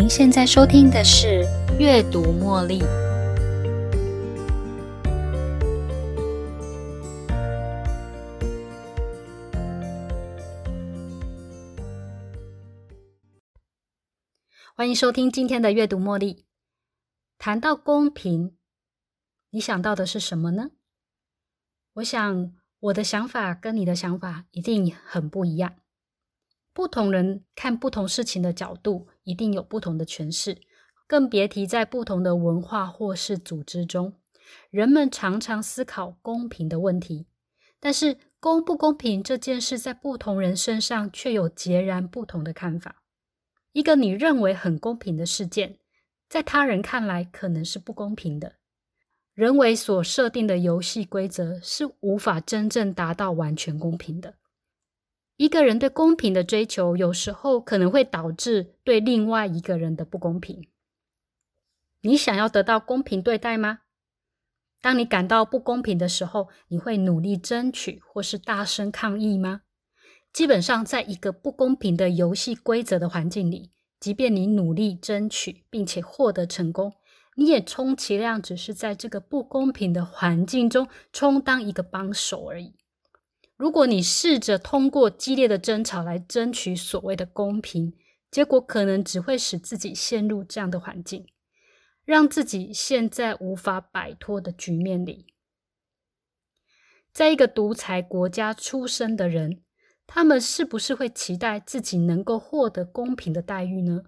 您现在收听的是《阅读茉莉》。欢迎收听今天的《阅读茉莉》。谈到公平，你想到的是什么呢？我想我的想法跟你的想法一定很不一样。不同人看不同事情的角度，一定有不同的诠释，更别提在不同的文化或是组织中，人们常常思考公平的问题。但是，公不公平这件事，在不同人身上却有截然不同的看法。一个你认为很公平的事件，在他人看来可能是不公平的。人为所设定的游戏规则是无法真正达到完全公平的。一个人对公平的追求，有时候可能会导致对另外一个人的不公平。你想要得到公平对待吗？当你感到不公平的时候，你会努力争取或是大声抗议吗？基本上，在一个不公平的游戏规则的环境里，即便你努力争取并且获得成功，你也充其量只是在这个不公平的环境中充当一个帮手而已。如果你试着通过激烈的争吵来争取所谓的公平，结果可能只会使自己陷入这样的环境，让自己陷在无法摆脱的局面里。在一个独裁国家出生的人，他们是不是会期待自己能够获得公平的待遇呢？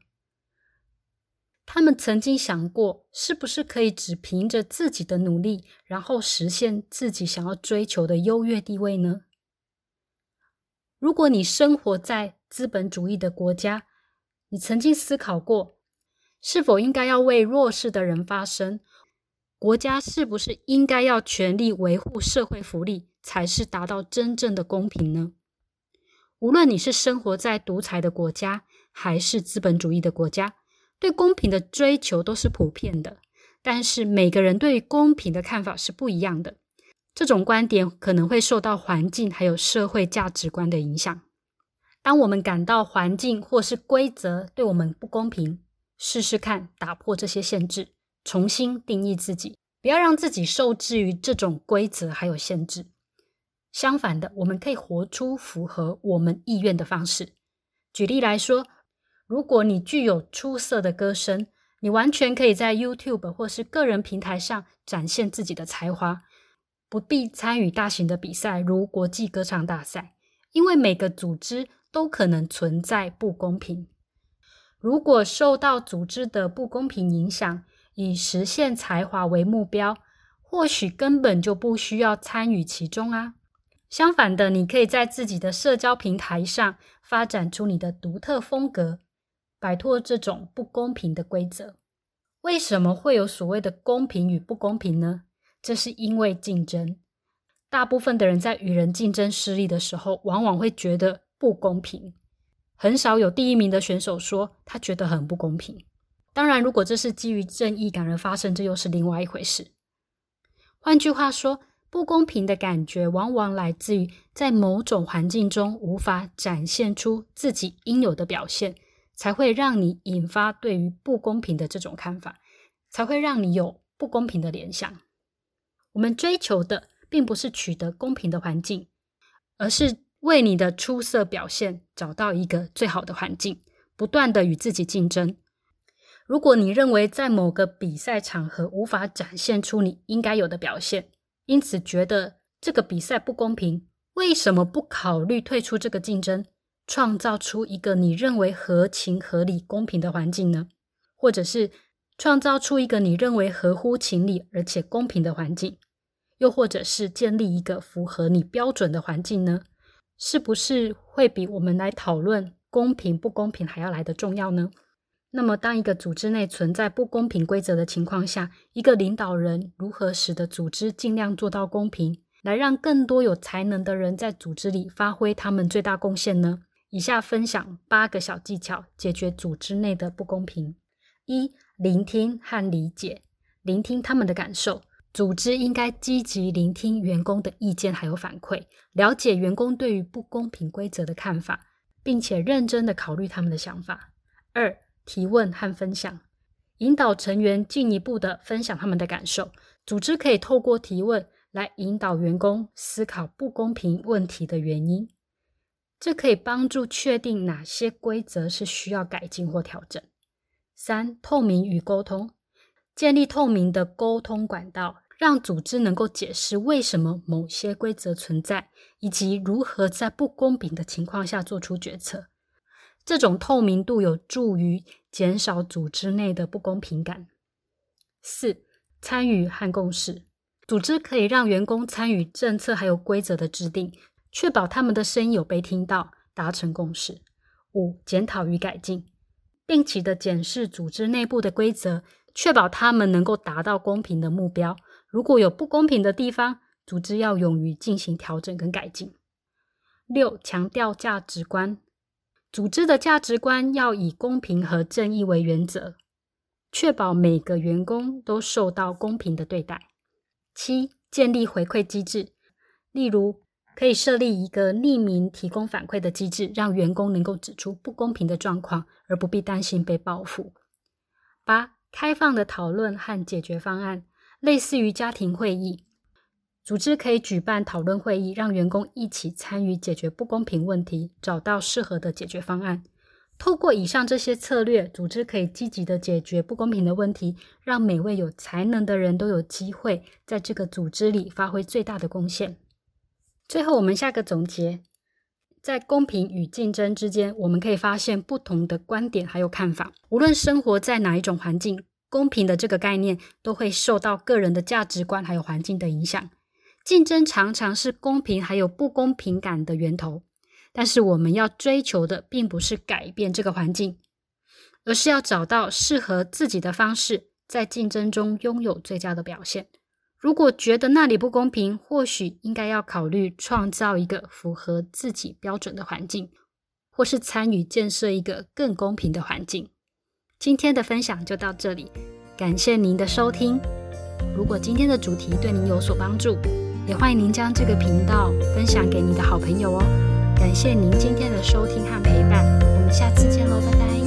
他们曾经想过，是不是可以只凭着自己的努力，然后实现自己想要追求的优越地位呢？如果你生活在资本主义的国家，你曾经思考过，是否应该要为弱势的人发声？国家是不是应该要全力维护社会福利，才是达到真正的公平呢？无论你是生活在独裁的国家，还是资本主义的国家，对公平的追求都是普遍的。但是每个人对公平的看法是不一样的。这种观点可能会受到环境还有社会价值观的影响。当我们感到环境或是规则对我们不公平，试试看打破这些限制，重新定义自己，不要让自己受制于这种规则还有限制。相反的，我们可以活出符合我们意愿的方式。举例来说，如果你具有出色的歌声，你完全可以在 YouTube 或是个人平台上展现自己的才华。不必参与大型的比赛，如国际歌唱大赛，因为每个组织都可能存在不公平。如果受到组织的不公平影响，以实现才华为目标，或许根本就不需要参与其中啊。相反的，你可以在自己的社交平台上发展出你的独特风格，摆脱这种不公平的规则。为什么会有所谓的公平与不公平呢？这是因为竞争，大部分的人在与人竞争失利的时候，往往会觉得不公平。很少有第一名的选手说他觉得很不公平。当然，如果这是基于正义感而发生，这又是另外一回事。换句话说，不公平的感觉往往来自于在某种环境中无法展现出自己应有的表现，才会让你引发对于不公平的这种看法，才会让你有不公平的联想。我们追求的并不是取得公平的环境，而是为你的出色表现找到一个最好的环境，不断的与自己竞争。如果你认为在某个比赛场合无法展现出你应该有的表现，因此觉得这个比赛不公平，为什么不考虑退出这个竞争，创造出一个你认为合情合理、公平的环境呢？或者是？创造出一个你认为合乎情理而且公平的环境，又或者是建立一个符合你标准的环境呢？是不是会比我们来讨论公平不公平还要来的重要呢？那么，当一个组织内存在不公平规则的情况下，一个领导人如何使得组织尽量做到公平，来让更多有才能的人在组织里发挥他们最大贡献呢？以下分享八个小技巧，解决组织内的不公平。一聆听和理解，聆听他们的感受。组织应该积极聆听员工的意见还有反馈，了解员工对于不公平规则的看法，并且认真的考虑他们的想法。二、提问和分享，引导成员进一步的分享他们的感受。组织可以透过提问来引导员工思考不公平问题的原因，这可以帮助确定哪些规则是需要改进或调整。三、透明与沟通，建立透明的沟通管道。让组织能够解释为什么某些规则存在，以及如何在不公平的情况下做出决策。这种透明度有助于减少组织内的不公平感。四、参与和共识，组织可以让员工参与政策还有规则的制定，确保他们的声音有被听到，达成共识。五、检讨与改进，定期的检视组织内部的规则，确保他们能够达到公平的目标。如果有不公平的地方，组织要勇于进行调整跟改进。六、强调价值观，组织的价值观要以公平和正义为原则，确保每个员工都受到公平的对待。七、建立回馈机制，例如可以设立一个匿名提供反馈的机制，让员工能够指出不公平的状况，而不必担心被报复。八、开放的讨论和解决方案。类似于家庭会议，组织可以举办讨论会议，让员工一起参与解决不公平问题，找到适合的解决方案。透过以上这些策略，组织可以积极的解决不公平的问题，让每位有才能的人都有机会在这个组织里发挥最大的贡献。最后，我们下个总结：在公平与竞争之间，我们可以发现不同的观点还有看法。无论生活在哪一种环境。公平的这个概念都会受到个人的价值观还有环境的影响。竞争常常是公平还有不公平感的源头，但是我们要追求的并不是改变这个环境，而是要找到适合自己的方式，在竞争中拥有最佳的表现。如果觉得那里不公平，或许应该要考虑创造一个符合自己标准的环境，或是参与建设一个更公平的环境。今天的分享就到这里，感谢您的收听。如果今天的主题对您有所帮助，也欢迎您将这个频道分享给你的好朋友哦。感谢您今天的收听和陪伴，我们下次见喽，拜拜。